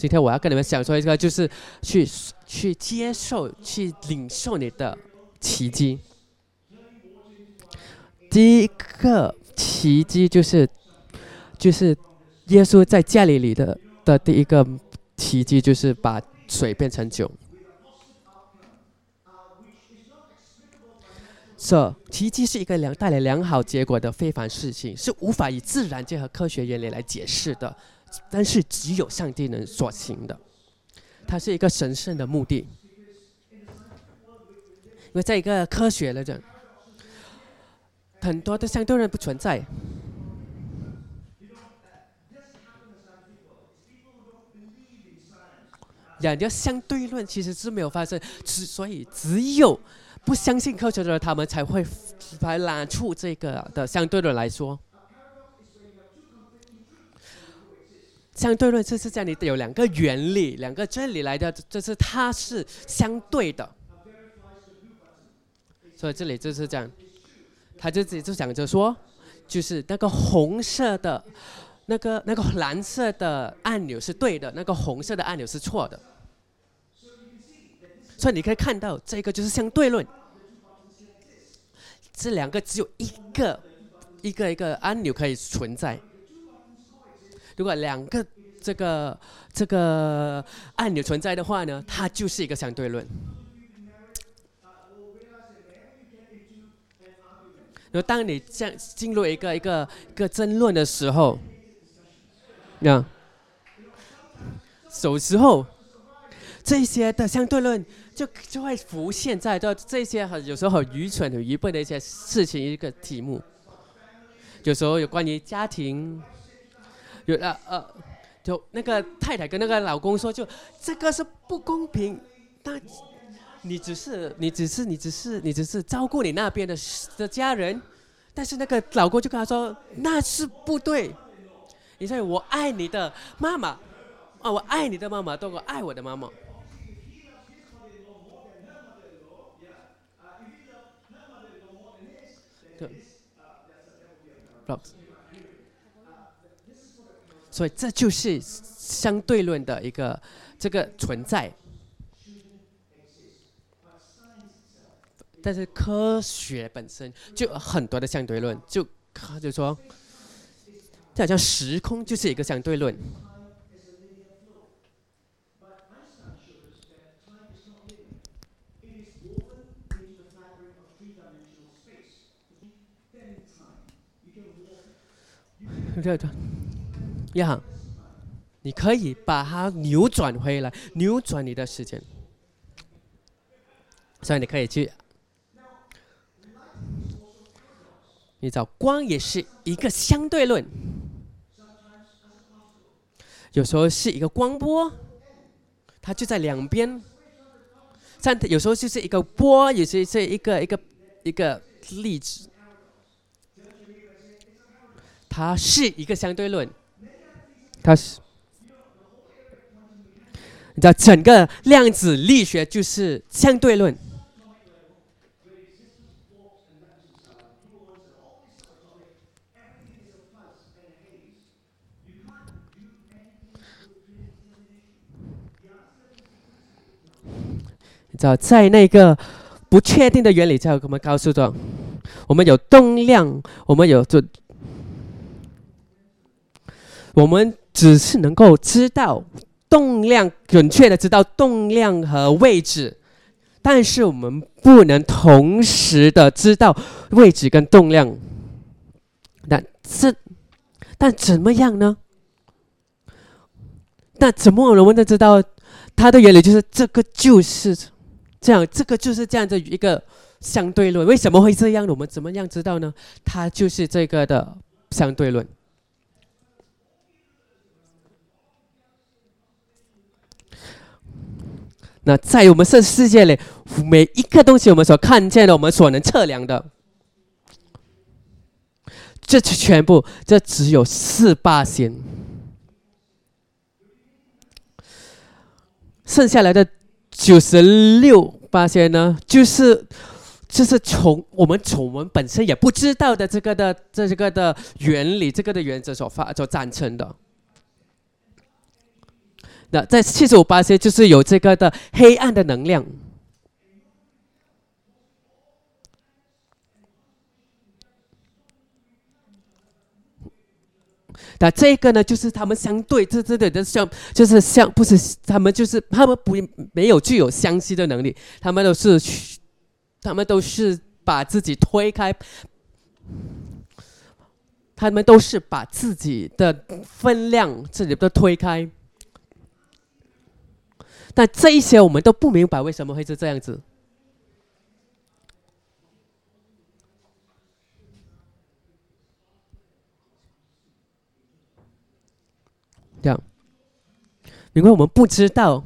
今天我要跟你们讲说一个，就是去去接受、去领受你的奇迹。第一个奇迹就是，就是耶稣在家里里的的第一个奇迹，就是把水变成酒。这奇迹是一个良带来良好结果的非凡事情，是无法以自然界和科学原理来解释的。但是只有上帝能所行的，它是一个神圣的目的。因为在一个科学来讲，很多的相对论不存在。两个相对论其实是没有发生，之所以只有不相信科学的人，他们才会才拿出这个的相对论来说。相对论就是这样，你有两个原理，两个真理来的，就是它是相对的。所以这里就是这样，他就自己就想着说，就是那个红色的，那个那个蓝色的按钮是对的，那个红色的按钮是错的。所以你可以看到，这个就是相对论。这两个只有一个一个一个按钮可以存在。如果两个这个这个按钮存在的话呢，它就是一个相对论。然后当你像进入一个一个一个争论的时候，那有时候这些的相对论就就会浮现在的这些很有时候很愚蠢、很愚笨的一些事情一个题目。有时候有关于家庭。有呃呃，就那个太太跟那个老公说，就这个是不公平。但你只是你只是你只是你只是照顾你那边的的家人，但是那个老公就跟他说那是不对。你说我爱你的妈妈，啊，我爱你的妈妈多过爱我的妈妈。对。所以这就是相对论的一个这个存在，但是科学本身就有很多的相对论，就他就说，就好像时空就是一个相对论。对对。呀，你可以把它扭转回来，扭转你的时间。所以你可以去，你找光也是一个相对论，有时候是一个光波，它就在两边。但有时候就是一个波，也是是一个一个一个粒子，它是一个相对论。它是，你知道，整个量子力学就是相对论。你知道，在那个不确定的原理下，我们告诉着，我们有动量，我们有就，我们。只是能够知道动量，准确的知道动量和位置，但是我们不能同时的知道位置跟动量。那这，但怎么样呢？那怎么我们能知道它的原理？就是这个就是这样，这个就是这样的一个相对论。为什么会这样？我们怎么样知道呢？它就是这个的相对论。那在我们这世界里，每一个东西我们所看见的，我们所能测量的，这全部，这只有四八仙，剩下来的九十六八仙呢，就是就是从我们从我们本身也不知道的这个的这个的原理，这个的原则所发所赞成的。那在七十五八些就是有这个的黑暗的能量。那这个呢，就是他们相对，这这的像，就是像，不是他们就是他们不没有具有相吸的能力，他们都是，他们都是把自己推开，他们都是把自己的分量自己都推开。但这一些我们都不明白为什么会是这样子。这样，因为我们不知道，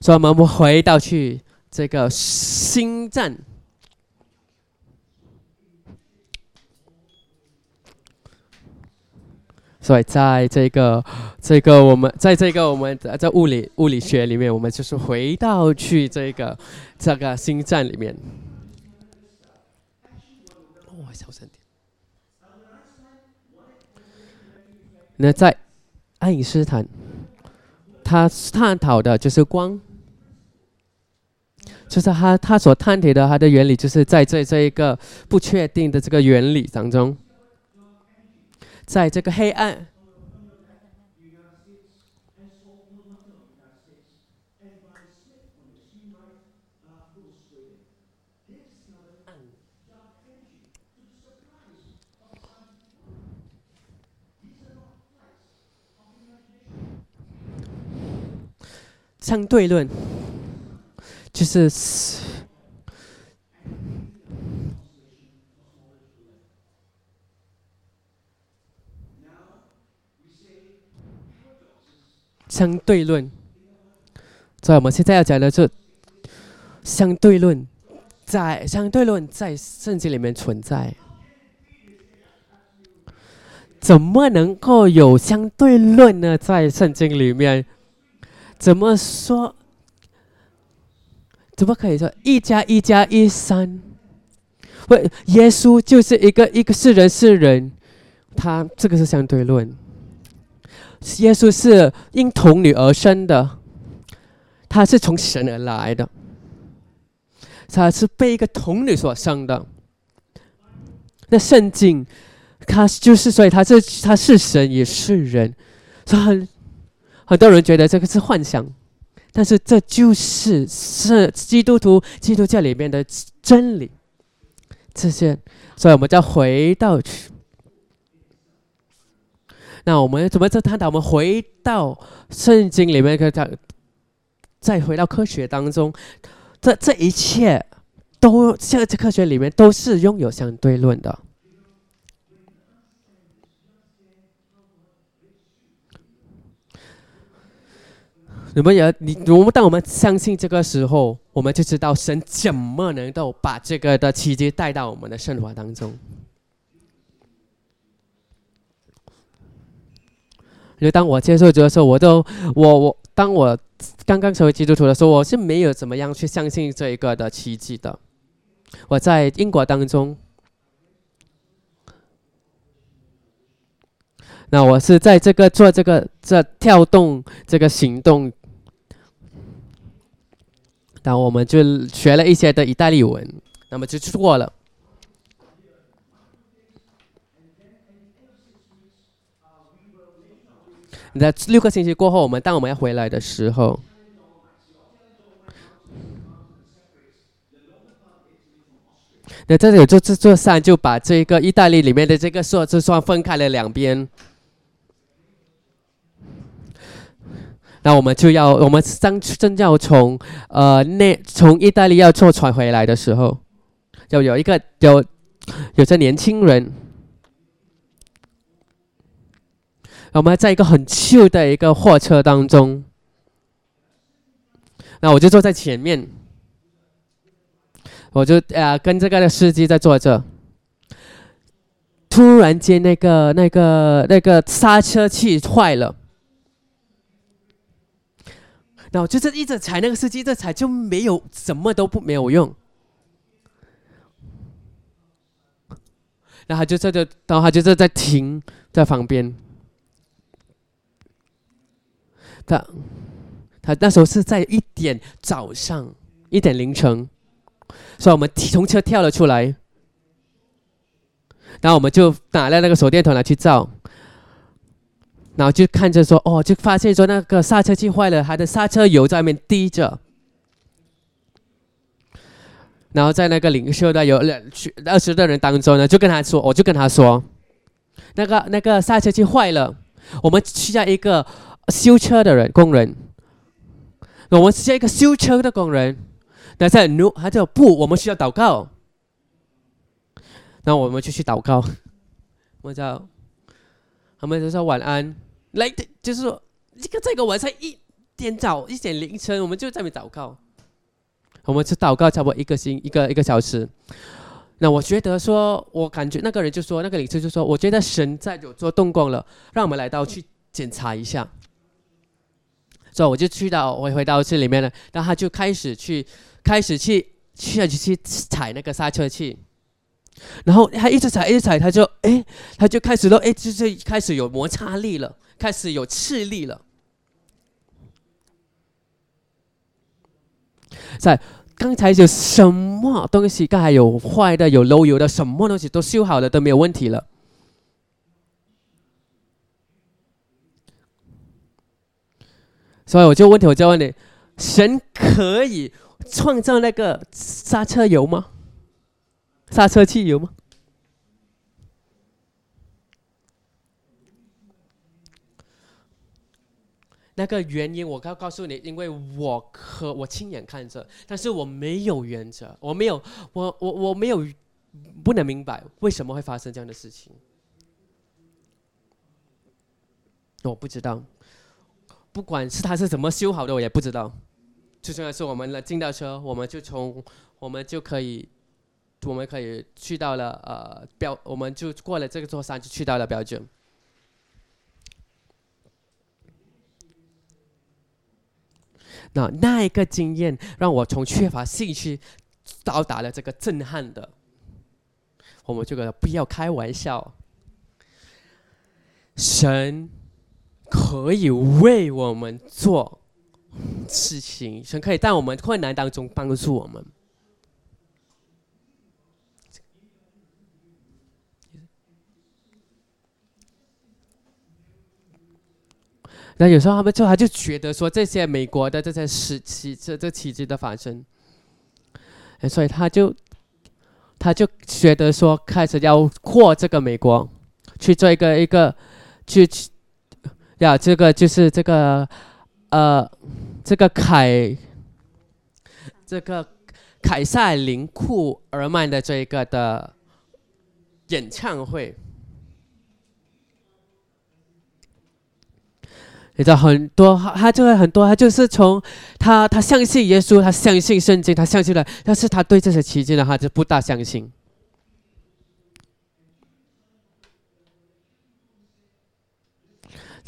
所以我们回到去这个星战。所以在这个这个我们在这个我们在物理物理学里面，我们就是回到去这个这个星战里面。哦，小声点。那在。爱因斯坦，他探讨的就是光，就是他他所探讨的他的原理，就是在这这一个不确定的这个原理当中，在这个黑暗。相对论就是相对论，所以我们现在要讲的是相对论，在相对论在圣经里面存在，怎么能够有相对论呢？在圣经里面？怎么说？怎么可以说一加一加一三？喂，耶稣就是一个一个是人是人，他这个是相对论。耶稣是因童女而生的，他是从神而来的，他是被一个童女所生的。那圣经，他就是所以他是他是神也是人，很。很多人觉得这个是幻想，但是这就是是基督徒基督教里面的真理。这些，所以我们再回到去。那我们怎么在探讨？我们回到圣经里面，再再回到科学当中，这这一切都像这科学里面都是拥有相对论的。你们也你我们当我们相信这个时候，我们就知道神怎么能够把这个的奇迹带到我们的生活当中。就当我接受主的时候，我都我我当我刚刚成为基督徒的时候，我是没有怎么样去相信这一个的奇迹的。我在英国当中，那我是在这个做这个这跳动这个行动。那我们就学了一些的意大利文，那么就错了。你在六个星期过后，我们当我们要回来的时候，那这里就这座山就把这个意大利里面的这个数字算分开了两边。那我们就要，我们正正要从呃那从意大利要坐船回来的时候，就有一个有有着年轻人，我们在一个很旧的一个货车当中，那我就坐在前面，我就呃跟这个司机在坐着，突然间那个那个那个刹车器坏了。然后就是一直踩那个司机，这踩就没有什么都不没有用。然后他就这就，然后他就在在停在旁边。他他那时候是在一点早上，一点凌晨，所以我们从车跳了出来，然后我们就打了那个手电筒来去照，然后就看着说，哦，就发现说那个刹车器坏了，他的刹车油在外面滴着。然后在那个领袖的有两二十个人当中呢，就跟他说，我就跟他说，那个那个刹车器坏了，我们需要一个修车的人工人，我们是一个修车的工人。那在努，他就不，我们需要祷告。那我们就去祷告，我叫他们就说晚安，来，就是说这个这个晚上一点早一点凌晨，我们就在那祷告。我们是祷告差不多一个星一个一个小时，那我觉得说，我感觉那个人就说，那个领袖就说，我觉得神在有做动工了，让我们来到去检查一下。所以我就去到我回到这里面了，然后他就开始去开始去去去去踩那个刹车器，然后他一直踩一直踩，他就哎他就开始都哎就是开始有摩擦力了，开始有斥力了，在。刚才有什么东西？刚才有坏的，有漏油的，什么东西都修好了，都没有问题了。所以我就问题，我就问你：神可以创造那个刹车油吗？刹车汽油吗？那个原因我告告诉你，因为我可我亲眼看着，但是我没有原则，我没有，我我我没有，不能明白为什么会发生这样的事情，我不知道，不管是他是怎么修好的，我也不知道，最重要是我们了进到车，我们就从我们就可以，我们可以去到了呃标，我们就过了这个座山，就去到了标准。那那一个经验让我从缺乏兴趣到达了这个震撼的，我们这个不要开玩笑，神可以为我们做事情，神可以在我们困难当中帮助我们。那有时候他们就他就觉得说这些美国的这些时期这这奇迹的发生，所以他就他就觉得说开始要扩这个美国去做一个一个去呀这个就是这个呃这个凯这个凯撒林库尔曼的这一个的演唱会。你知道很多，他就会很多，他就是从他他相信耶稣，他相信圣经，他相信了，但是他对这些奇迹呢，他就不大相信。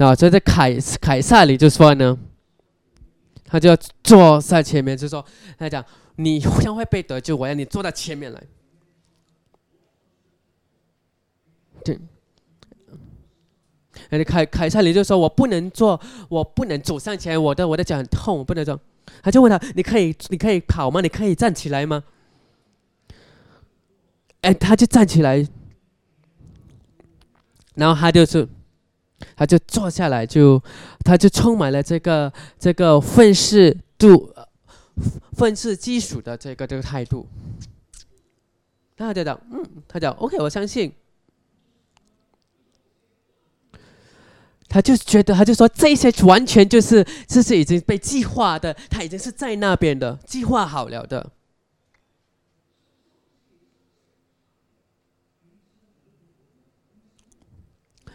那所以在凯凯撒里就说呢，他就要坐在前面，就说他讲你将会被得救，我要你坐到前面来。对。哎，凯凯撒里就说：“我不能坐，我不能走上前，我的我的脚很痛，我不能走。”他就问他：“你可以，你可以跑吗？你可以站起来吗？”哎，他就站起来，然后他就是，他就坐下来，就他就充满了这个这个愤世度、愤世嫉俗的这个这个态度。他就讲：“嗯，他讲 OK，我相信。”他就觉得，他就说这些完全就是，这是已经被计划的，他已经是在那边的，计划好了的。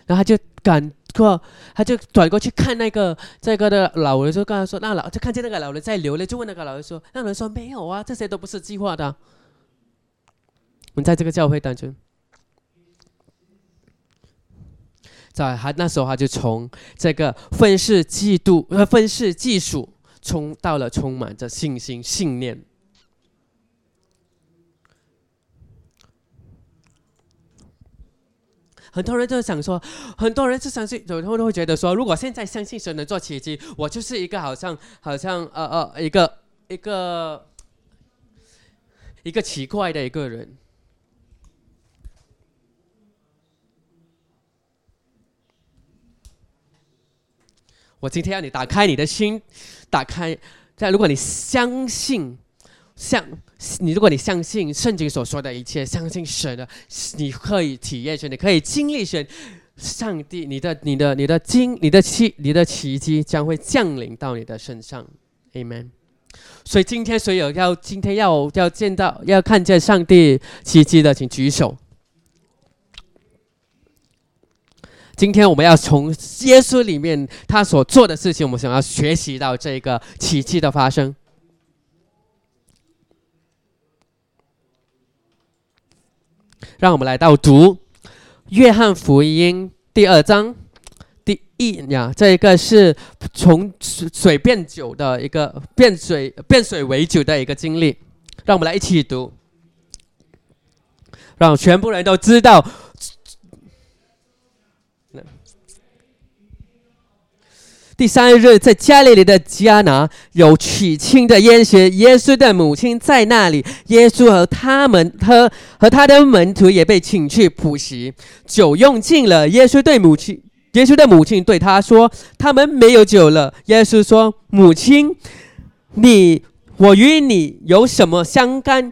然后他就赶过，他就转过去看那个这个的老人，就跟他说：“那老就看见那个老人在流泪，就问那个老人说：‘那老人说没有啊，这些都不是计划的。’我们在这个教会当中。”在他那时候，他就从这个愤世嫉妒、愤世嫉俗，冲到了充满着信心、信念。很多人都想说，很多人是相信，有时候都会觉得说，如果现在相信神能做奇迹，我就是一个好像好像呃呃一个一个一个奇怪的一个人。我今天要你打开你的心，打开。在如果你相信，像你如果你相信圣经所说的一切，相信神的，你可以体验神，你可以经历神，上帝，你的你的你的经，你的奇你的奇迹将会降临到你的身上，Amen。所以今天所有要今天要要见到要看见上帝奇迹的，请举手。今天我们要从耶稣里面他所做的事情，我们想要学习到这个奇迹的发生。让我们来到读《约翰福音》第二章第一呀，这一个是从水变酒的一个变水变水为酒的一个经历。让我们来一起读，让全部人都知道。第三日，在加利利的迦拿有娶亲的宴席，耶稣的母亲在那里。耶稣和他们和和他的门徒也被请去普席。酒用尽了，耶稣对母亲，耶稣的母亲对他说：“他们没有酒了。”耶稣说：“母亲，你我与你有什么相干？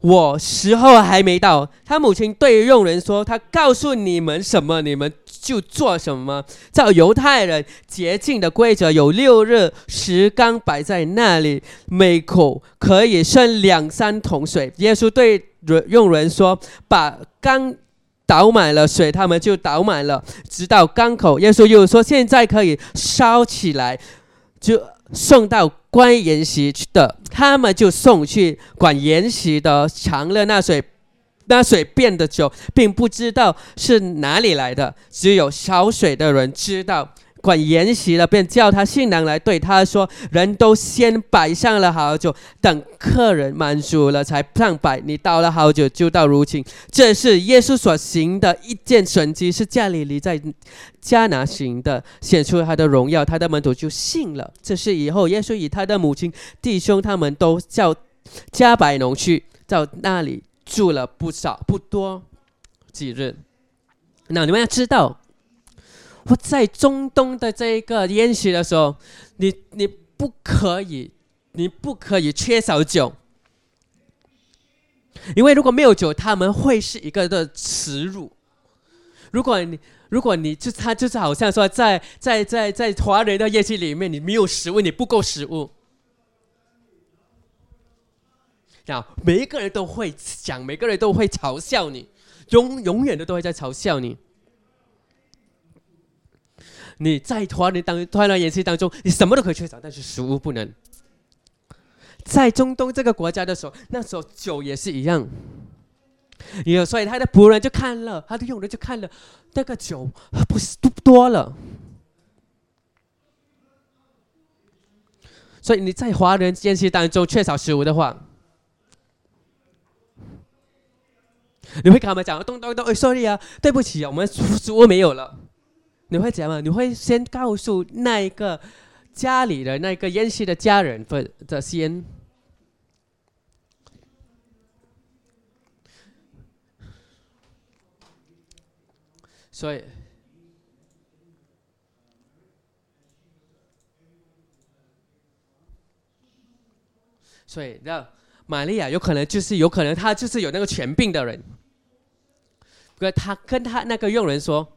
我时候还没到。”他母亲对佣人说：“他告诉你们什么，你们。”就做什么？照犹太人洁净的规则，有六日石缸摆在那里，每口可以盛两三桶水。耶稣对佣人说：“把缸倒满了水，他们就倒满了，直到缸口。”耶稣又说：“现在可以烧起来，就送到关筵席的，他们就送去管筵席的，尝了那水。”那水变的酒，并不知道是哪里来的，只有烧水的人知道。管筵席了，便叫他新郎来，对他说：“人都先摆上了好酒，等客人满足了才上摆。你倒了好酒，就到如今。”这是耶稣所行的一件神迹，是加利利在加拿行的，显出他的荣耀，他的门徒就信了。这是以后耶稣与他的母亲、弟兄他们都叫加百农去到那里。住了不少不多几日，那你们要知道，我在中东的这一个宴席的时候，你你不可以，你不可以缺少酒，因为如果没有酒，他们会是一个的耻辱。如果你如果你就他就是好像说，在在在在华人的宴席里面，你没有食物，你不够食物。每一个人都会讲，每个人都会嘲笑你，永永远的都会在嘲笑你。你在团人当团人演戏当中，你什么都可以缺少，但是食物不能。在中东这个国家的时候，那时候酒也是一样。有所以他的仆人就看了，他的佣人就看了，那个酒不是不多了。所以你在华人宴席当中缺少食物的话。你会跟他们讲，咚咚咚，哎，sorry 啊，对不起啊，我们食物没有了。你会怎样吗？你会先告诉那一个家里的那个宴席的家人的的先。所以，所以那玛利亚有可能就是有可能她就是有那个权柄的人。跟他跟他那个佣人说，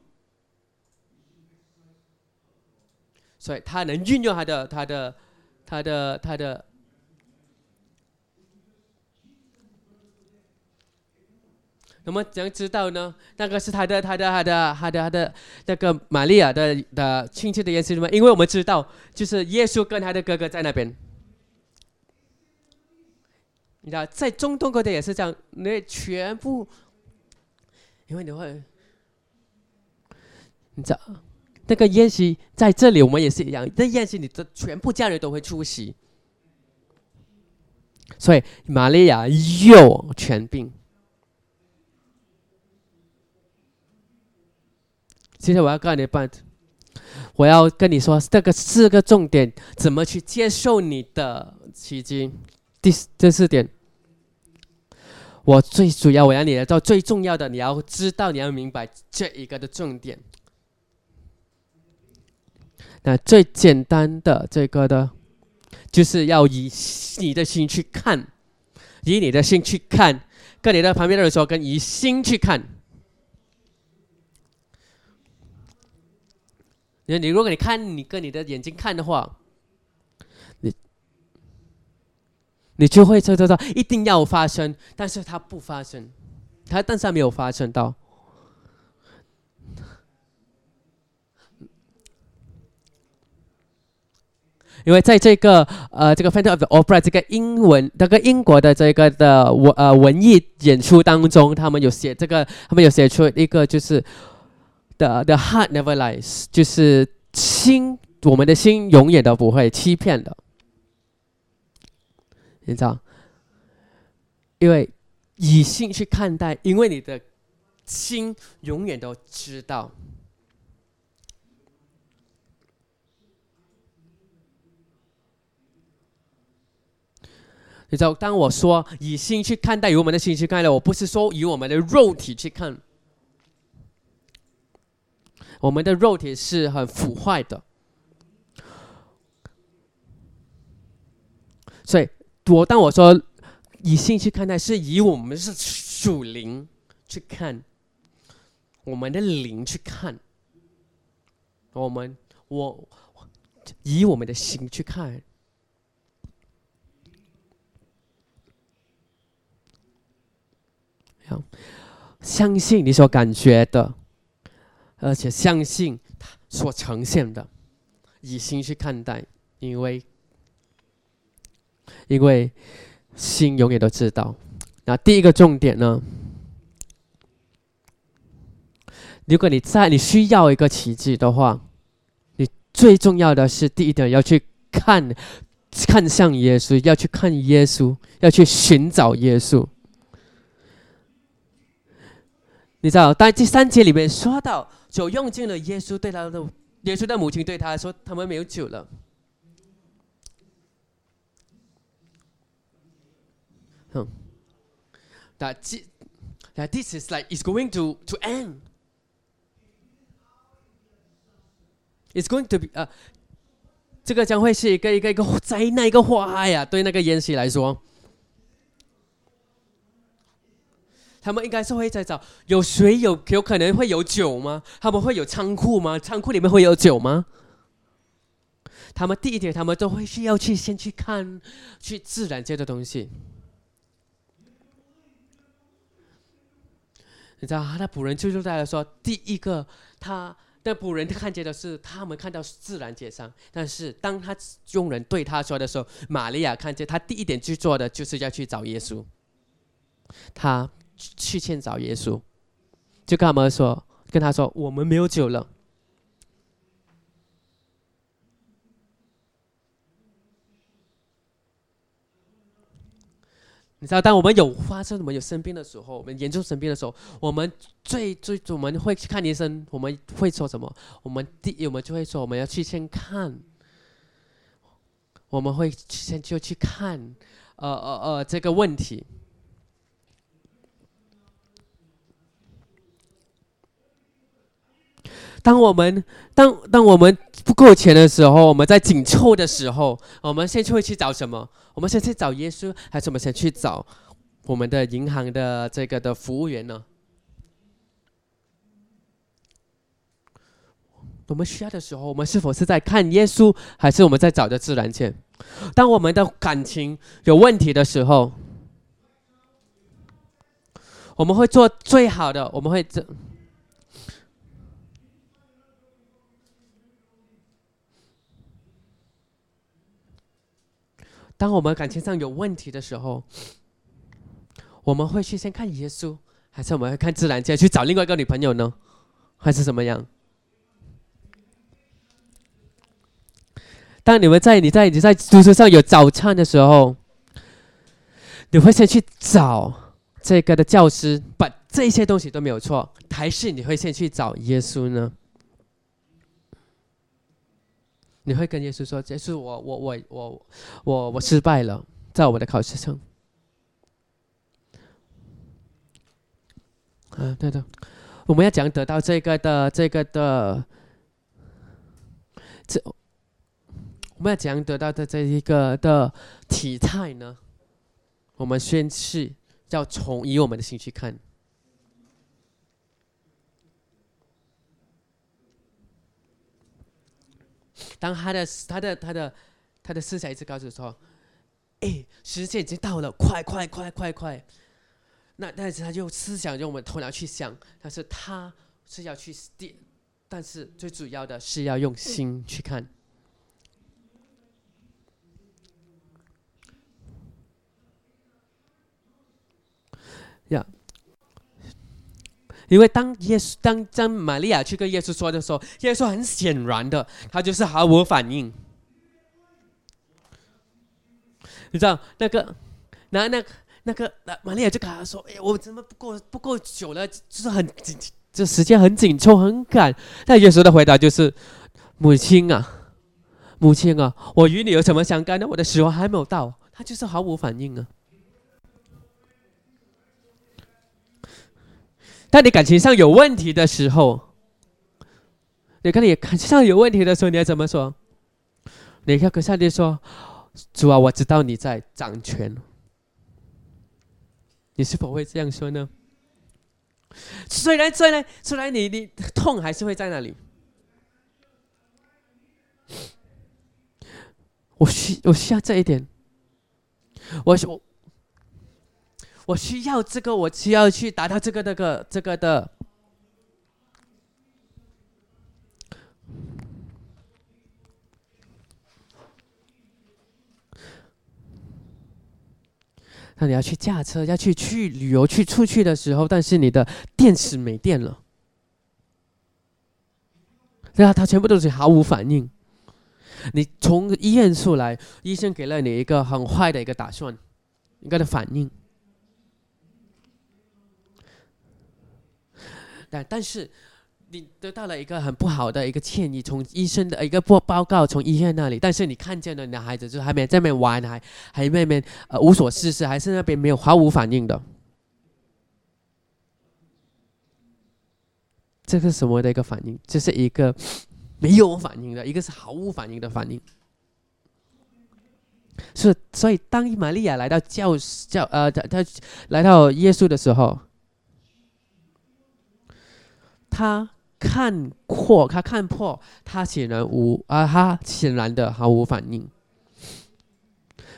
所以他能运用他的他的他的他的。那么怎样知道呢？那个是他的他的他的他的他的那个玛利亚的的亲戚的意思吗？因为我们知道，就是耶稣跟他的哥哥在那边。你知道，在中东国家也是这样，那全部。因为你会，你知道，那个宴席在这里，我们也是一样。那宴席，你的全部家人都会出席，所以玛利亚又全病。今天我要告诉你办，我要跟你说这个四个重点，怎么去接受你的奇迹。第第四点，我最主要我要你来做最重要的，你要知道，你要明白这一个的重点。那最简单的这个的，就是要以你的心去看，以你的心去看，跟你的旁边的人说，跟以心去看。你你如果你看你跟你的眼睛看的话，你你就会知道一定要发生，但是它不发生，它但是它没有发生到。因为在这个呃这个《Phantom of the Opera》这个英文这个英国的这个的文呃文艺演出当中，他们有写这个，他们有写出一个就是 the the heart never lies，就是心，我们的心永远都不会欺骗的，你知道？因为以心去看待，因为你的心永远都知道。你知道，当我说以心去看待，以我们的心去看待，我不是说以我们的肉体去看。我们的肉体是很腐坏的，所以我当我说以心去看待，是以我们是属灵去看，我们的灵去看，我们我以我们的心去看。相信你所感觉的，而且相信他所呈现的，以心去看待，因为因为心永远都知道。那第一个重点呢？如果你在你需要一个奇迹的话，你最重要的是第一点要去看，看向耶稣，要去看耶稣，要去寻找耶稣。你知道，在第三节里面说到，就用尽了耶稣对他的，耶稣的母亲对他说，他们没有酒了。嗯，that that this is like it's going to to end. It's going to be 啊，这个将会是一个一个一个灾难一个祸害呀，对那个宴席来说。他们应该是会在找有水有有可能会有酒吗？他们会有仓库吗？仓库里面会有酒吗？他们第一点，他们都会需要去先去看，去自然界的东西。你知道他的仆人就是在说，第一个他的仆人看见的是他们看到自然界上，但是当他佣人对他说的时候，玛利亚看见他第一点去做的就是要去找耶稣，他。去见找耶稣，就跟他们说，跟他说，我们没有酒了。你知道，当我们有发生、我们有生病的时候，我们严重生病的时候，我们最最我们会去看医生，我们会说什么？我们第一，我们就会说，我们要去先看，我们会先就去看，呃呃呃，这个问题。当我们当当我们不够钱的时候，我们在紧凑的时候，我们先去会去找什么？我们先去找耶稣，还是我们先去找我们的银行的这个的服务员呢？我们需要的时候，我们是否是在看耶稣，还是我们在找着自然界？当我们的感情有问题的时候，我们会做最好的，我们会这。当我们感情上有问题的时候，我们会去先看耶稣，还是我们会看自然界去找另外一个女朋友呢？还是怎么样？当你们在你在你在读书上有早餐的时候，你会先去找这个的教师，把这些东西都没有错，还是你会先去找耶稣呢？你会跟耶稣说：“耶稣，我我我我我我失败了，在我的考试上。”啊，对的，我们要讲得到这个的这个的，这我们要讲得到的这一个的体态呢？我们先是要从以我们的心去看。当他的他的他的他的思想一直告诉说：“哎，时间已经到了，快快快快快！”那但是他就思想用我们头脑去想，但是他是要去点，但是最主要的是要用心去看。因为当耶稣当当玛利亚去跟耶稣说的时候，耶稣很显然的，他就是毫无反应。你知道那个，那那。那个那玛利亚就跟他说：“哎，我怎么不够不够久了？就是很紧，这时间很紧凑，很赶。”那耶稣的回答就是：“母亲啊，母亲啊，我与你有什么相干呢？我的时候还没有到。”他就是毫无反应啊。当你感情上有问题的时候，你看你感情上有问题的时候，你要怎么说？你要跟上帝说：“主啊，我知道你在掌权。”你是否会这样说呢？虽然虽然虽然你你痛还是会在那里，我需我需要这一点，我我我需要这个，我需要去达到这个那个这个的。那你要去驾车，要去去旅游，去出去的时候，但是你的电池没电了，对啊，他全部都是毫无反应。你从医院出来，医生给了你一个很坏的一个打算，一个的反应。但但是。你得到了一个很不好的一个歉意，从医生的一个报报告，从医院那里，但是你看见了你的孩子，就是还没在那边玩，还还那边呃无所事事，还是那边没有毫无反应的，这是什么的一个反应？这是一个没有反应的，一个是毫无反应的反应。是，所以当玛利亚来到教教呃，他他来到耶稣的时候，他。看破，他看破，他显然无啊，他显然的毫无反应。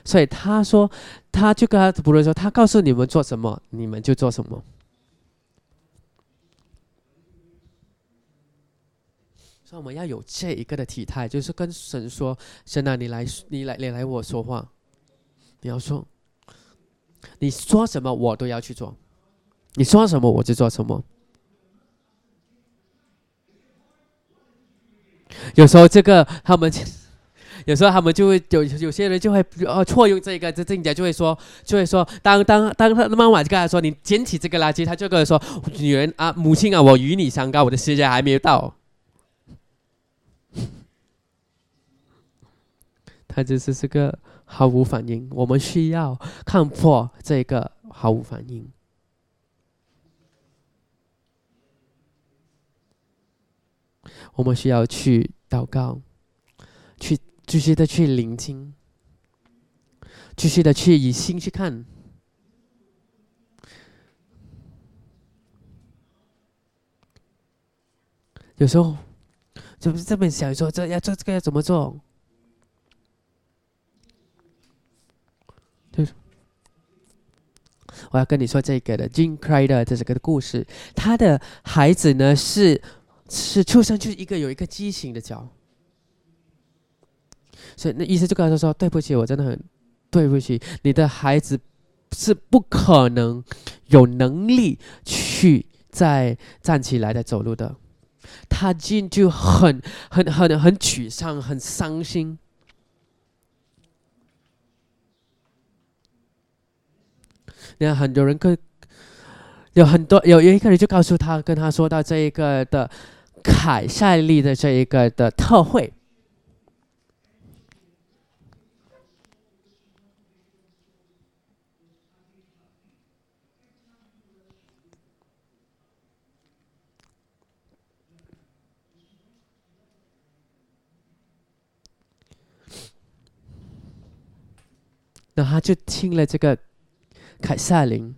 所以他说，他就跟他仆人说，他告诉你们做什么，你们就做什么。所以我们要有这一个的体态，就是跟神说：“神啊，你来，你来，你来，我说话。你要说，你说什么，我都要去做。你说什么，我就做什么。”有时候这个他们，有时候他们就会有有些人就会呃错用这个，这这人家就会说，就会说，当当当他妈妈就跟他说，你捡起这个垃圾，他就跟他说，女人啊，母亲啊，我与你相干，我的时间还没有到。他就是这个毫无反应，我们需要看破这个毫无反应。我们需要去祷告，去继续的去聆听，继续的去以心去看。有时候就是这么想说，这要做这个要怎么做？就是我要跟你说这个的 Jim c r y 的这个的故事，他的孩子呢是。是出生就是一个有一个畸形的脚，所以那医生就跟他说：“对不起，我真的很对不起，你的孩子是不可能有能力去再站起来的走路的。”他进就很很很很沮丧，很伤心。你看，很多人跟有很多有有一个人就告诉他，跟他说到这一个的。凯塞利的这一个的特惠，然后他就听了这个凯撒林。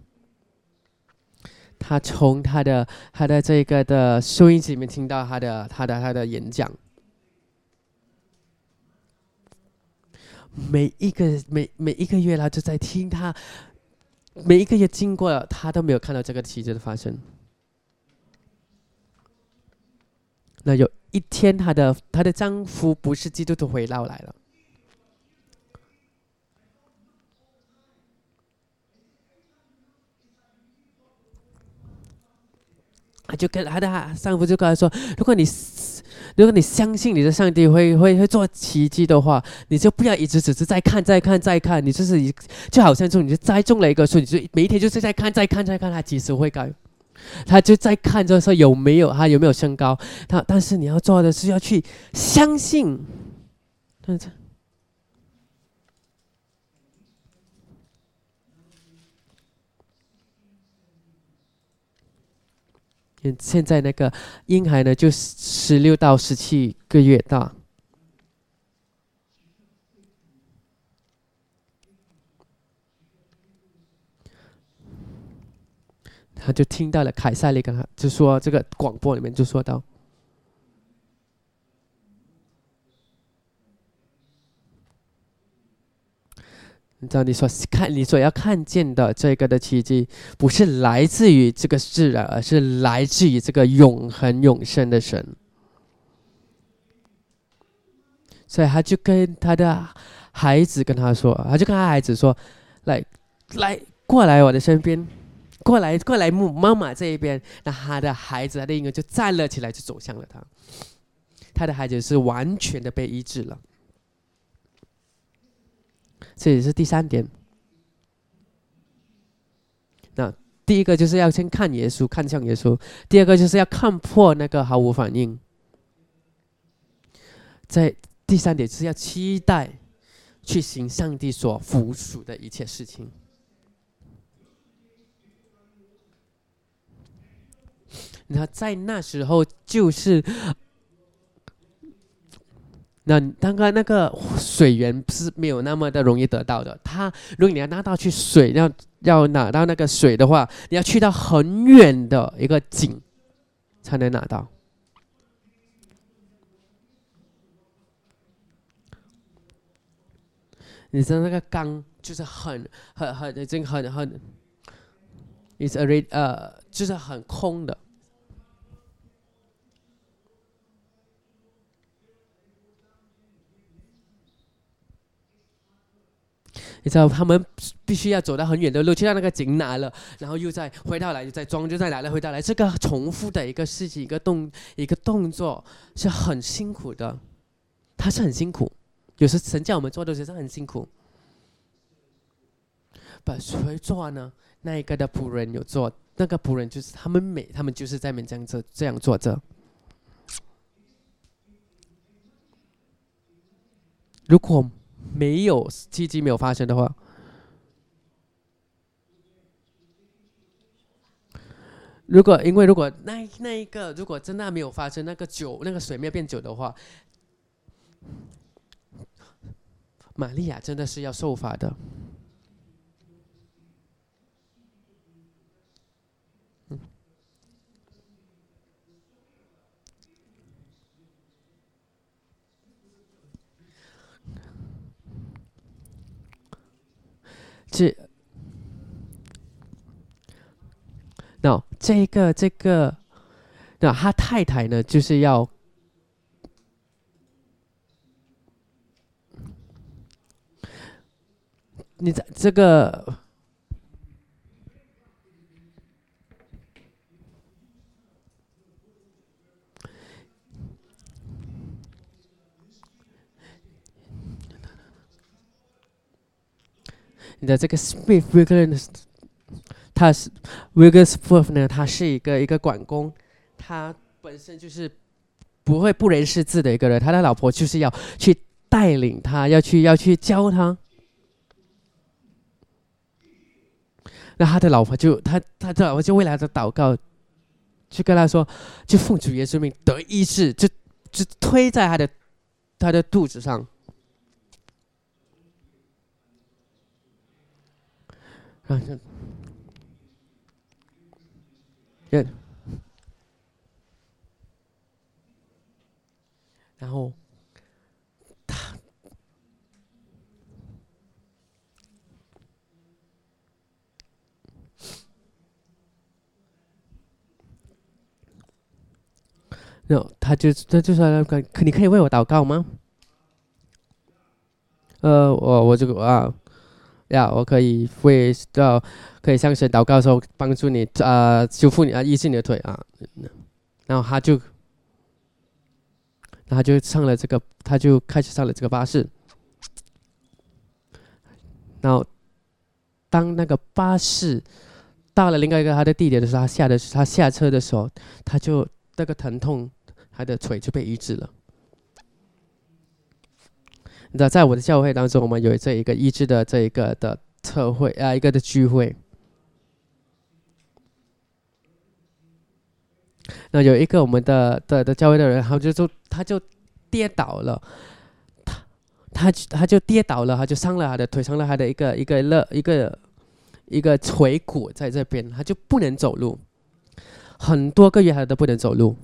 他从他的他的这个的收音机里面听到他的他的他的演讲，每一个每每一个月他就在听他，每一个月经过了，他都没有看到这个奇迹的发生。那有一天，她的她的丈夫不是基督徒回到来了，她就跟她的丈夫就跟她说：“如果你如果你相信你的上帝会会会做奇迹的话，你就不要一直只是在看、在看、在看，你就是就好像说你就栽种了一个树，你就每一天就是在看、在看、在看，它几时会改？”他就在看着说有没有他有没有升高，他但是你要做的是要去相信，但是，现在那个婴孩呢，就十六到十七个月大。他就听到了凯撒利跟他就说这个广播里面就说到，你知道你所看你所要看见的这个的奇迹，不是来自于这个自然，而是来自于这个永恒永生的神。所以他就跟他的孩子跟他说，他就跟他孩子说：“来，来过来我的身边。”过来，过来，母妈妈这一边，那他的孩子，他的婴儿就站了起来，就走向了他。他的孩子是完全的被医治了。这也是第三点。那第一个就是要先看耶稣，看向耶稣；第二个就是要看破那个毫无反应。在第三点是要期待去行上帝所附属的一切事情。那在那时候，就是那刚刚那个水源是没有那么的容易得到的。他如果你要拿到去水，要要拿到那个水的话，你要去到很远的一个井才能拿到。你知道那个缸就是很很很已经很很，is already 呃，就是很空的。你知道他们必须要走到很远的路，去到那个井拿了，然后又再回到来，又再装，就再来了回到来，这个重复的一个事情，一个动一个动作是很辛苦的，他是很辛苦，有时神叫我们做的时候很辛苦。把谁做呢？那一个的仆人有做，那个仆人就是他们每他们就是在门这样子这样做着。如果。没有奇迹没有发生的话，如果因为如果那那一个如果真的没有发生，那个酒那个水没有变酒的话，玛利亚真的是要受罚的。这，那这个这个，那他太太呢，就是要，你在这个。你的这个 Smith Williams，他是 Williams 呢？他是一个一个管工，他本身就是不会不认识字的一个人。他的老婆就是要去带领他，要去要去教他。那他的老婆就他他的老婆就为了他祷告，就跟他说，就奉主耶稣命得医治，就就推在他的他的肚子上。然后，然后他，然后他就他就说：“可可你可以为我祷告吗？”呃，我我这个啊。呀，我可以会到可以向神祷告的时候帮助你啊，修复你啊，医治你的腿啊。然后他就，然后就上了这个，他就开始上了这个巴士。然后，当那个巴士到了另外一个他的地点的时候，他下的他下车的时候，他就那个疼痛，他的腿就被医治了。你知道，在我的教会当中，我们有这一个医治的这一个的特会啊，一个的聚会。那有一个我们的的的教会的人，他就就他就跌倒了，他他他就跌倒了，他就伤了他的腿，伤了他的一个一个乐一个一个腿骨在这边，他就不能走路，很多个月他都不能走路。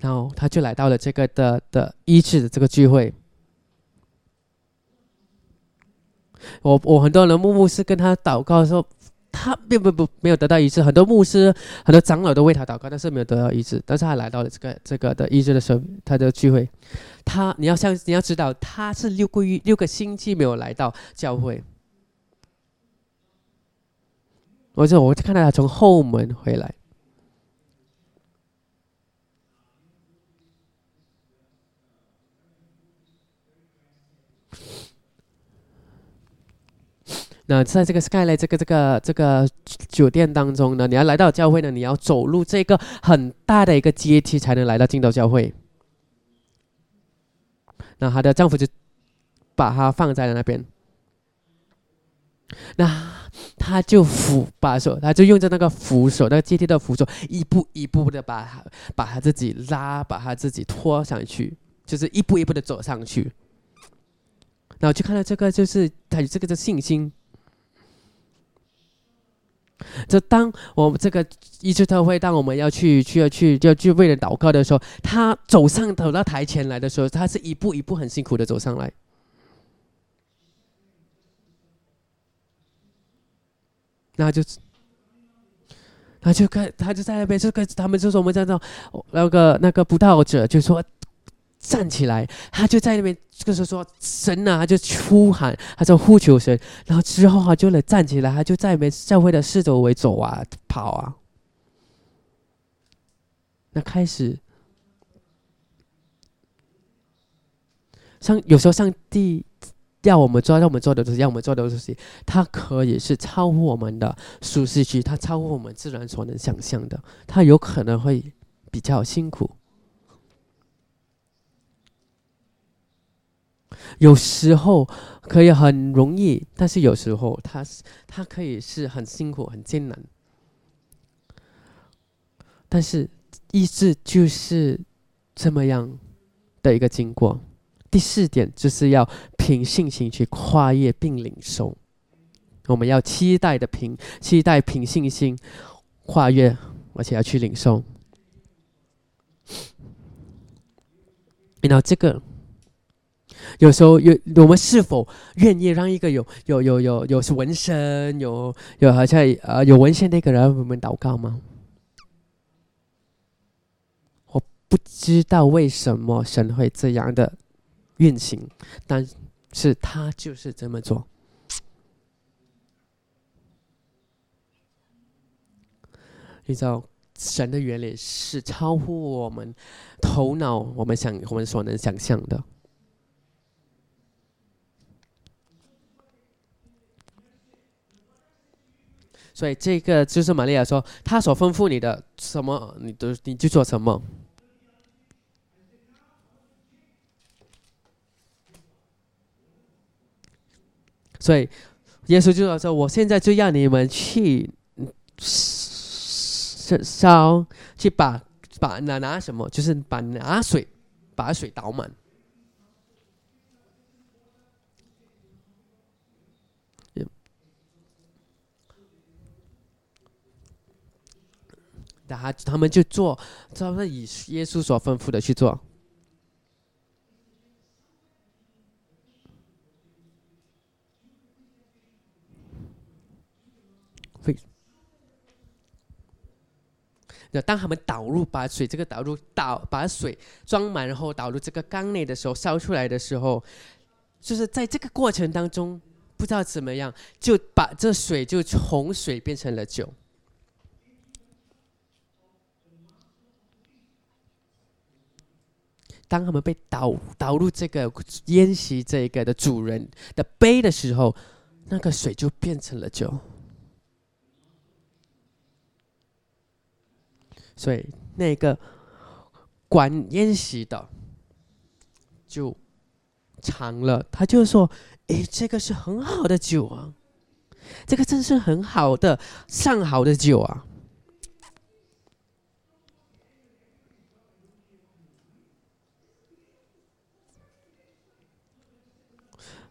然后他就来到了这个的的医治的这个聚会。我我很多人牧牧师跟他祷告说，他并不不没有得到医治。很多牧师很多长老都为他祷告，但是没有得到医治。但是他来到了这个这个的医治的时候，他的聚会，他你要像你要知道，他是六个月六个星期没有来到教会。我就我就看到他从后门回来。那在这个 Sky 嘞，这个这个这个酒店当中呢，你要来到教会呢，你要走路这个很大的一个阶梯才能来到进到教会。那她的丈夫就把她放在了那边，那他就扶把手，他就用着那个扶手，那个阶梯的扶手，一步一步的把她把她自己拉，把她自己拖上去，就是一步一步的走上去。然后就看到这个，就是他有这个的信心。就当我们这个一次特会，当我们要去、去、要去、要去为了祷告的时候，他走上走到台前来的时候，他是一步一步很辛苦的走上来。那就，他就跟他就在那边，就跟他们就说我们在那那个那个不道者就说。站起来，他就在那边，就是说神啊，他就呼喊，他就呼求神，然后之后他就能站起来，他就在那边教会的四周围走啊，跑啊。那开始，上有时候上帝要我们做，让我们做的东西，让我们做的东西，它可以是超乎我们的舒适区，它超乎我们自然所能想象的，它有可能会比较辛苦。有时候可以很容易，但是有时候它是它可以是很辛苦、很艰难。但是意志就是这么样的一个经过。第四点就是要凭信心去跨越并领受。我们要期待的凭期待凭信心跨越，而且要去领受。然后这个。有时候有我们是否愿意让一个有有有有有纹身有有好像呃有纹身那个人为我们祷告吗？我不知道为什么神会这样的运行，但是他就是这么做。你知道神的原理是超乎我们头脑，我们想我们所能想象的。所以这个就是玛利亚说，他所吩咐你的什么，你都你就做什么。所以耶稣就说：“我现在就让你们去烧，去把把拿拿什么，就是把拿水把水倒满。”他他们就做，他们以耶稣所吩咐的去做。那当他们导入把水这个导入导把水装满，然后导入这个缸内的时候，烧出来的时候，就是在这个过程当中，不知道怎么样，就把这水就从水变成了酒。当他们被导导入这个宴席这个的主人的杯的时候，那个水就变成了酒。所以那个管宴席的就尝了，他就说：“诶，这个是很好的酒啊，这个真是很好的上好的酒啊。”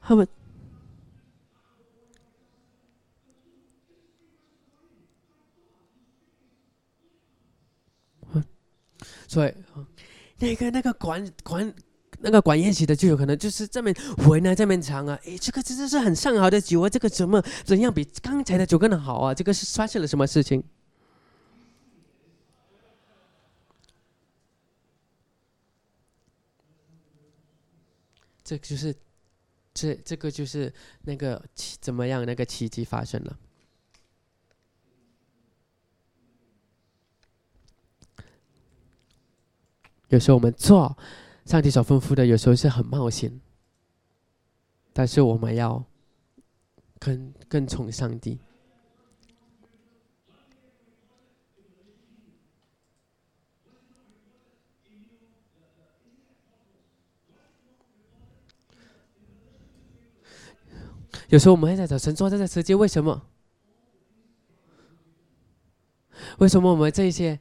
他们，所以那个那个管管那个管宴席的就有可能就是这边闻啊，这边尝啊，诶，这个真的是很上好的酒啊，这个怎么怎样比刚才的酒更好啊？这个是发生了什么事情？这就是。这这个就是那个奇怎么样？那个奇迹发生了。有时候我们做上帝所吩咐的，有时候是很冒险，但是我们要跟跟从上帝。有时候我们还在找神作这个世界，为什么？为什么我们这些，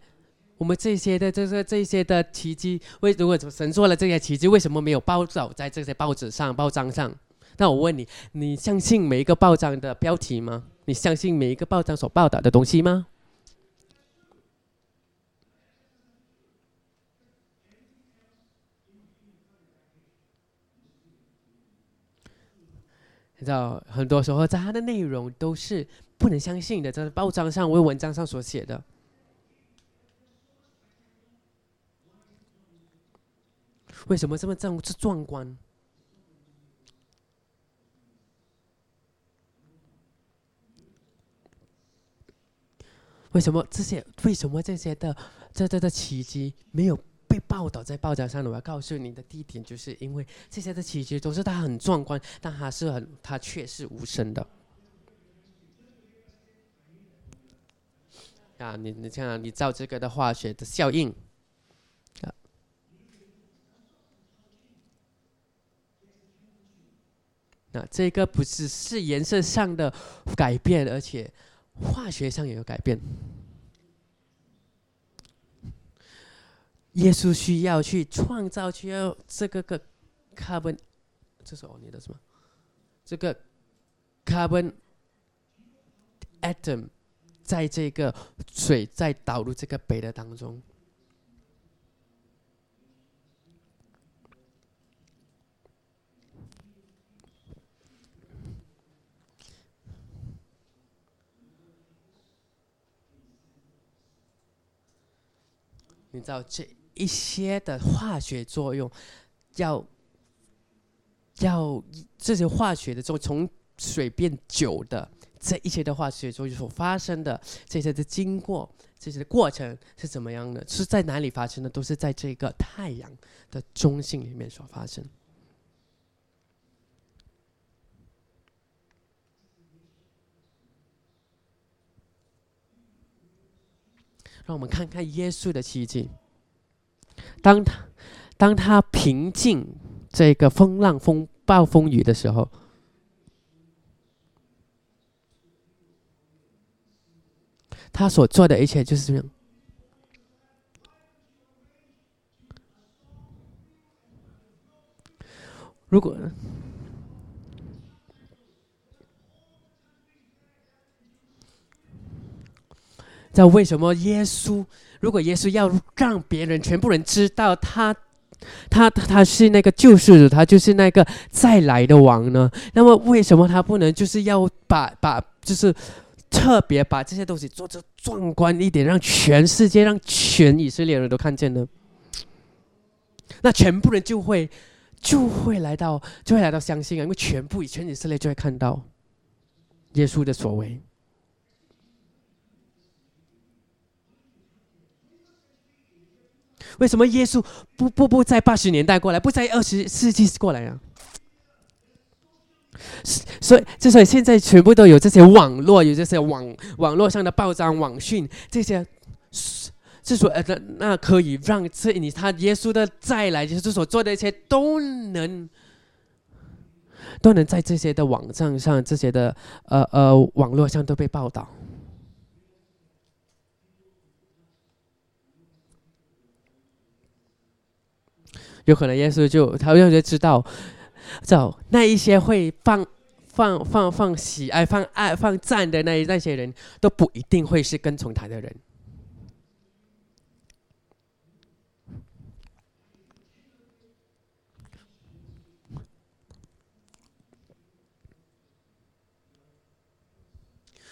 我们这些的这个这些的奇迹，为如果神做了这些奇迹，为什么没有报道在这些报纸上、报章上？那我问你，你相信每一个报章的标题吗？你相信每一个报章所报道的东西吗？你知道，很多时候在它的内容都是不能相信的，在报章上或文章上所写的。为什么这么壮壮观？为什么这些？为什么这些的这这的奇迹没有？报道在报章上的，我要告诉你的地点，就是因为这些的奇迹都是它很壮观，但它是很，它却是无声的。啊，你你像，你照这个的化学的效应，啊，那这个不只是颜色上的改变，而且化学上也有改变。耶稣需要去创造，需要这个个 carbon，这是哦，你的什么？这个 carbon atom 在这个水在导入这个杯的当中。你知道这？一些的化学作用，要要这些化学的作用从水变酒的这一些的化学作用所发生的这些的经过，这些的过程是怎么样的？是在哪里发生的？都是在这个太阳的中心里面所发生。让我们看看耶稣的奇迹。当他当他平静这个风浪、风暴、风雨的时候，他所做的一切就是这样。如果道为什么耶稣，如果耶稣要让别人全部人知道他，他他是那个救世主，他就是那个再来的王呢？那么为什么他不能就是要把把就是特别把这些东西做得壮观一点，让全世界、让全以色列人都看见呢？那全部人就会就会来到，就会来到相信啊，因为全部全以色列就会看到耶稣的所为。为什么耶稣不不不在八十年代过来，不在二十世纪过来啊？所以，之所以现在全部都有这些网络，有这些网网络上的报章、网讯这些，之所呃那那可以让这你他耶稣的再来，就是所做的一切都能都能在这些的网站上、这些的呃呃网络上都被报道。有可能耶稣就他就就知道，找那一些会放放放放喜爱放爱放赞的那那些人都不一定会是跟从他的人。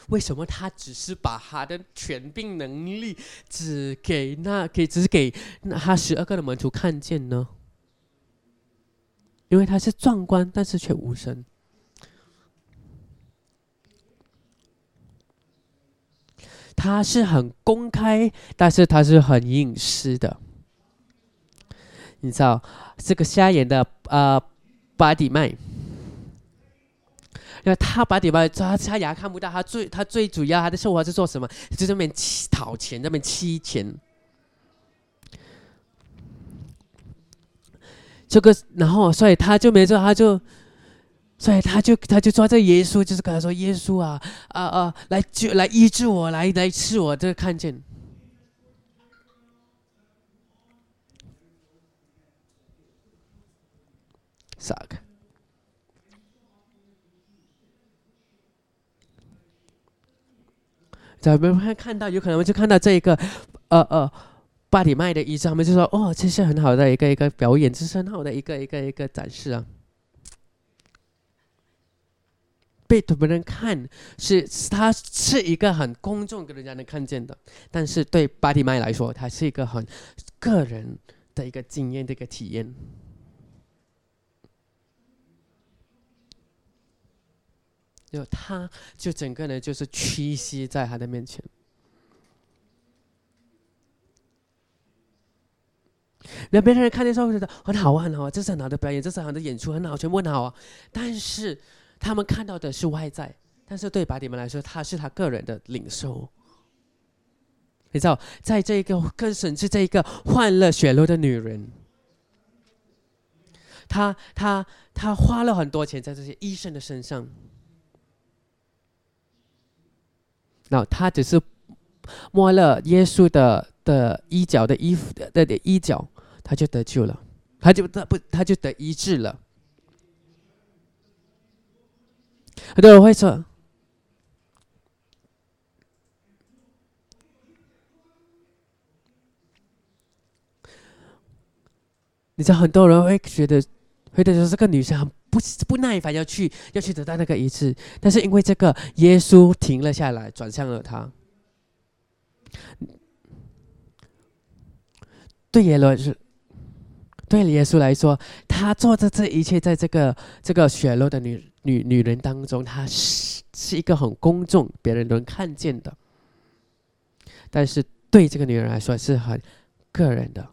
为什么他只是把他的权柄能力只给那给只给那他十二个的门徒看见呢？因为他是壮观，但是却无声。他是很公开，但是他是很隐私的。你知道这个瞎眼的呃巴底麦，因为他巴底麦他他牙看不到，他最他最主要他的生活是做什么？就这边乞讨钱，那边欺钱。这个，然后，所以他就没做，他就，所以他就，他就抓着耶稣，就是跟他说：“耶稣啊，啊啊，来救，来医治我，来来治我。”这个看见，啥个？咱们看看到，有可能就看到这一个，呃呃。巴里麦的医生，他们就说：“哦，这是很好的一个一个表演，这是很好的一个一个一个展示啊。”被多人看是他是一个很公众给人家能看见的，但是对巴里麦来说，他是一个很个人的一个经验的一个体验，就他就整个人就是屈膝在他的面前。那别人看见时候觉得很好啊，很好，这是很好的表演，这是很好的演出，很好，全部很好啊。但是他们看到的是外在，但是对巴蒂们来说，他是他个人的领受。你知道，在这一个更甚至这一个患了血肉的女人，她她她花了很多钱在这些医生的身上，然后她只是摸了耶稣的的衣角的衣服的的衣角。他就得救了，他就他不他就得医治了。很多人会说，你知道很多人会觉得，会觉得这个女生很不不耐烦要去要去得到那个医治，但是因为这个耶稣停了下来，转向了他。对耶稣是。对耶稣来说，他做的这一切，在这个这个血肉的女女女人当中，他是是一个很公众、别人能看见的。但是对这个女人来说，是很个人的。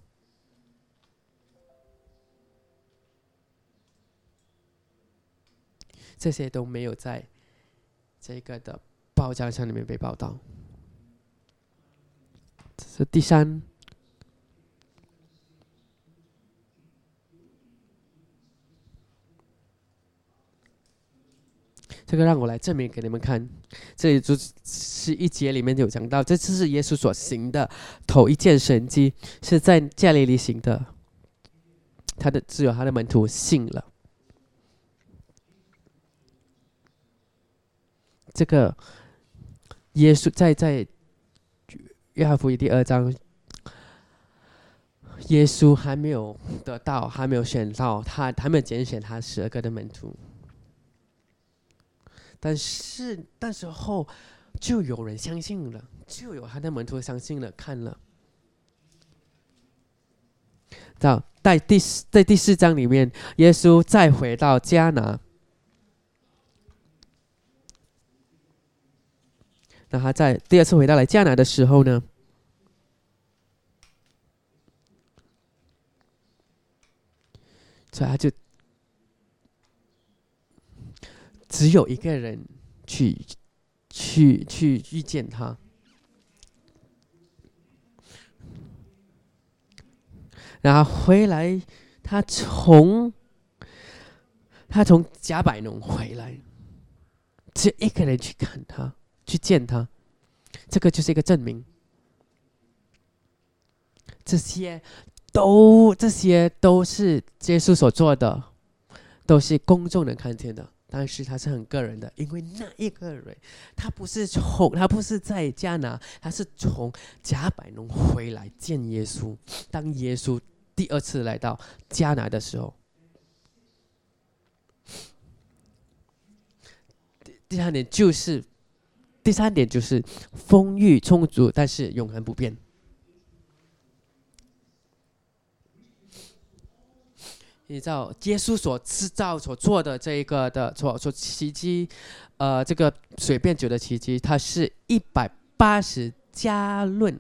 这些都没有在这个的报章上里面被报道。这是第三。这个让我来证明给你们看，这里就是一节里面有讲到，这次是耶稣所行的头一件神迹，是在加利利行的，他的只有他的门徒信了。这个耶稣在在约翰福音第二章，耶稣还没有得到，还没有选到他，还没有拣选他十二个的门徒。但是那时候就有人相信了，就有他的门徒相信了，看了。到在第四在第四章里面，耶稣再回到迦拿。那他在第二次回到来迦南的时候呢，所以他就只有一个人去去去遇见他，然后回来，他从他从加百农回来，只有一个人去看他。去见他，这个就是一个证明。这些都这些都是耶稣所做的，都是公众能看见的。但是他是很个人的，因为那一个人，他不是从他不是在加拿，他是从加百农回来见耶稣。当耶稣第二次来到加拿的时候，第第三点就是。第三点就是丰裕充足，但是永恒不变。你知道耶稣所制造、所做的这一个的所所奇迹，呃，这个水变酒的奇迹，它是一百八十加仑，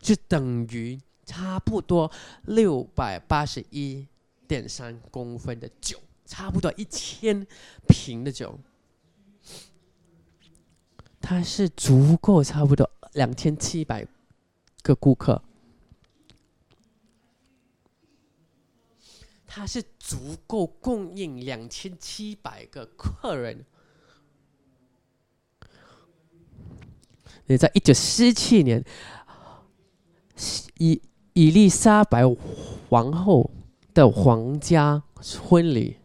就等于差不多六百八十一点三公分的酒，差不多一千瓶的酒。它是足够差不多两千七百个顾客，它是足够供应两千七百个客人。你在一九四七年，伊伊丽莎白皇后的皇家婚礼，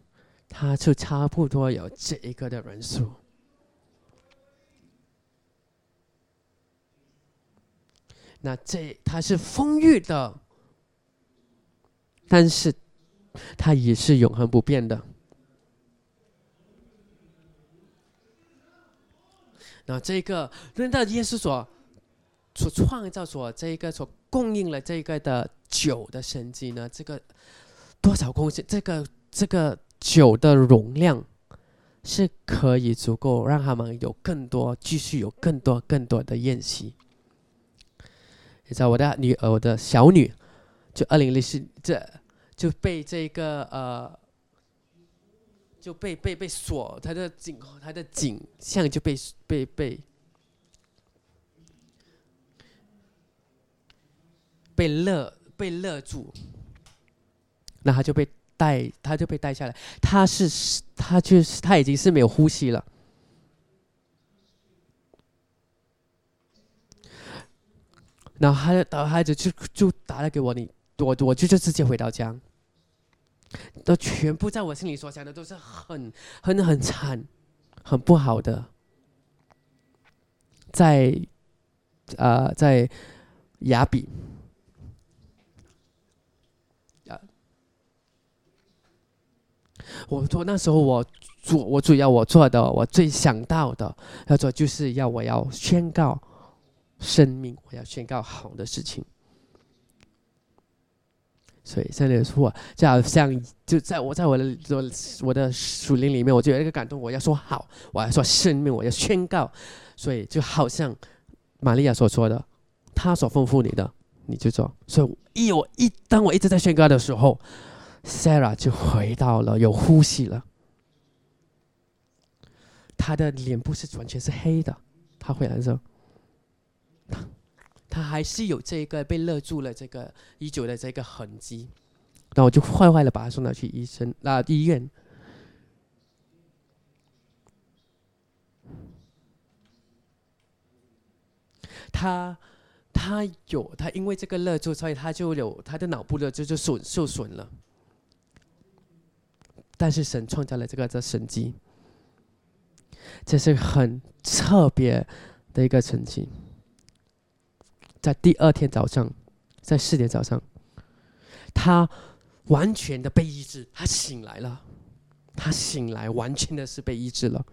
它就差不多有这一个的人数。那这它是丰裕的，但是它也是永恒不变的。那这个论到耶稣所所创造、所这一个所供应了这个的酒的神迹呢？这个多少公斤？这个这个酒的容量是可以足够让他们有更多、继续有更多、更多的宴席。你知道我的女儿，我的小女，就二零零四这就被这个呃，就被被被锁，他的景他的景象就被被被被勒被勒住，那他就被带，他就被带下来，他是他就是他已经是没有呼吸了。然后他，然后孩子就就打了给我，你我我就就直接回到家，都全部在我心里所想的都是很很很惨，很不好的，在啊在雅比啊，我说那时候我做我主要我做的我最想到的要做就是要我要宣告。生命，我要宣告好的事情。所以现在说，就好像就在我在我的我的属灵里面，我就有一个感动，我要说好，我要说生命，我要宣告。所以就好像玛利亚所说的，他所吩咐你的，你就做。所以一我一当我一直在宣告的时候，Sarah 就回到了有呼吸了。他的脸部是完全是黑的，他回来的他还是有这个被勒住了这个已久的这个痕迹，那我就坏坏的把他送到去医生那医院。他他有他因为这个勒住，所以他就有他的脑部的就就损受损了。但是神创造了这个这神迹，这是很特别的一个成绩。在第二天早上，在四点早上，他完全的被医治，他醒来了，他醒来完全的是被医治了。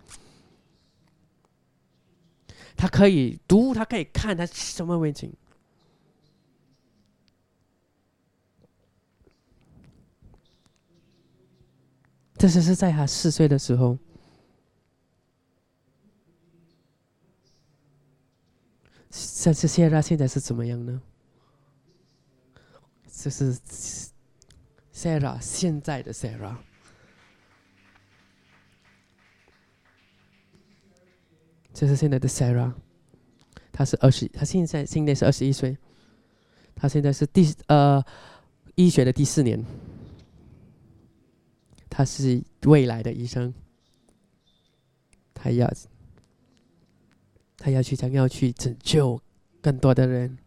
他可以读，他可以看，他什么问题？这是是在他四岁的时候。但是谢拉现在是怎么样呢？这是 Sarah 现在的 Sarah，这是现在的 Sarah，他是二十，他现在今年是二十一岁，他现在是第呃医学的第四年，他是未来的医生，他要。他要去，将要去拯救更多的人。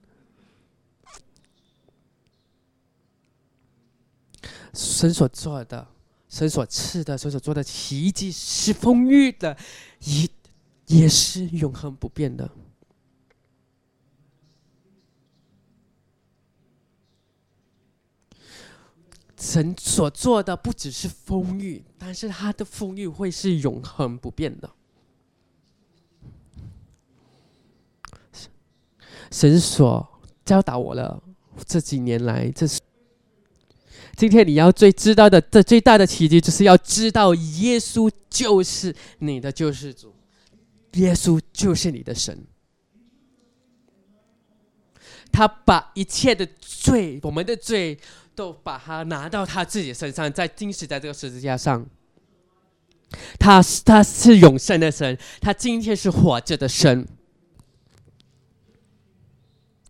神所做的，神所赐的，神所做的奇迹是丰裕的，也也是永恒不变的。神所做的不只是丰裕，但是他的丰裕会是永恒不变的。神所教导我了，这几年来，这是今天你要最知道的，这最大的奇迹，就是要知道耶稣就是你的救世主，耶稣就是你的神，他把一切的罪，我们的罪，都把它拿到他自己身上，在钉死在这个十字架上。他是他是永生的神，他今天是活着的神。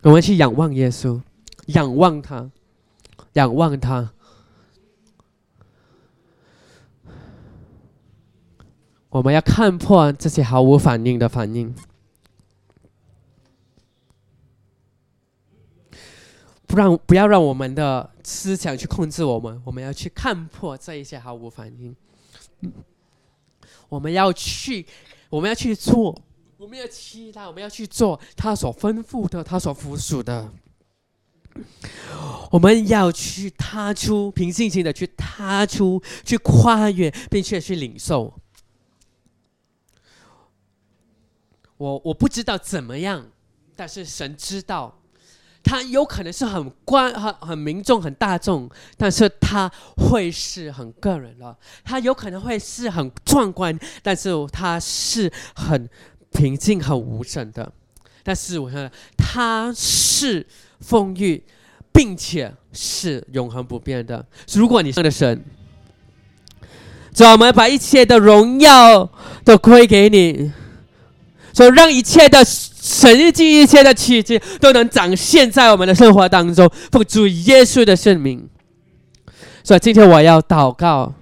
我们去仰望耶稣，仰望他，仰望他。我们要看破这些毫无反应的反应，不让不要让我们的思想去控制我们。我们要去看破这一些毫无反应。我们要去，我们要去做。我们要期待，我们要去做他所吩咐的，他所附属的。我们要去踏出，凭信心的去踏出，去跨越，并且去领受。我我不知道怎么样，但是神知道，他有可能是很关、很很民众、很大众，但是他会是很个人了。他有可能会是很壮观，但是他是很。平静和无声的，但是我想他是丰裕，并且是永恒不变的。如果你是的神，主，我们把一切的荣耀都归给你，说让一切的神迹、一切的奇迹都能展现在我们的生活当中。奉主耶稣的圣名，所以今天我要祷告，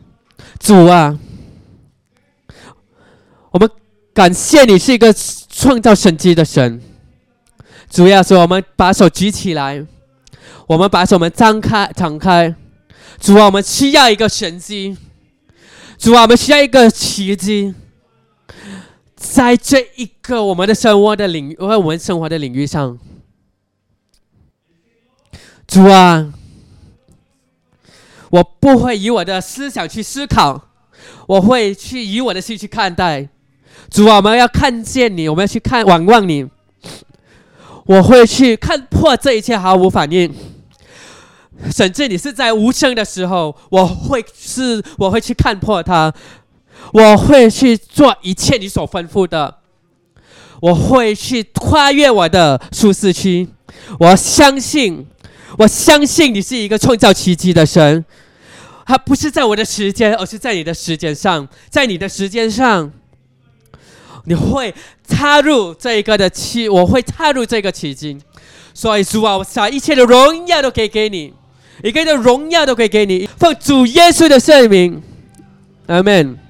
主啊，我们。感谢你是一个创造神迹的神。主要是我们把手举起来，我们把手们张开、敞开。主啊，我们需要一个神迹。主啊，我们需要一个奇迹，在这一个我们的生活的领域，我们生活的领域上。主啊，我不会以我的思想去思考，我会去以我的心去看待。主啊，我们要看见你，我们要去看望望你。我会去看破这一切毫无反应，甚至你是在无声的时候，我会是我会去看破它。我会去做一切你所吩咐的，我会去跨越我的舒适区。我相信，我相信你是一个创造奇迹的神。它不是在我的时间，而是在你的时间上，在你的时间上。你会插入这一个的奇，我会插入这个奇迹，所以主啊，我把一切的荣耀都给给你，一切的荣耀都可以给你，奉主耶稣的圣名，阿门。